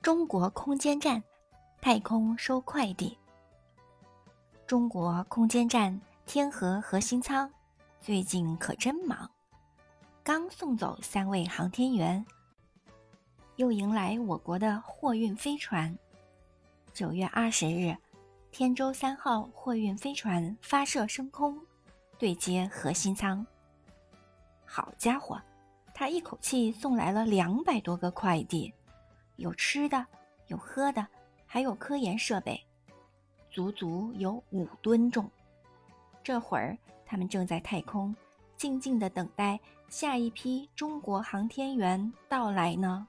中国空间站，太空收快递。中国空间站天河核心舱最近可真忙，刚送走三位航天员，又迎来我国的货运飞船。九月二十日，天舟三号货运飞船发射升空，对接核心舱。好家伙，他一口气送来了两百多个快递。有吃的，有喝的，还有科研设备，足足有五吨重。这会儿，他们正在太空静静的等待下一批中国航天员到来呢。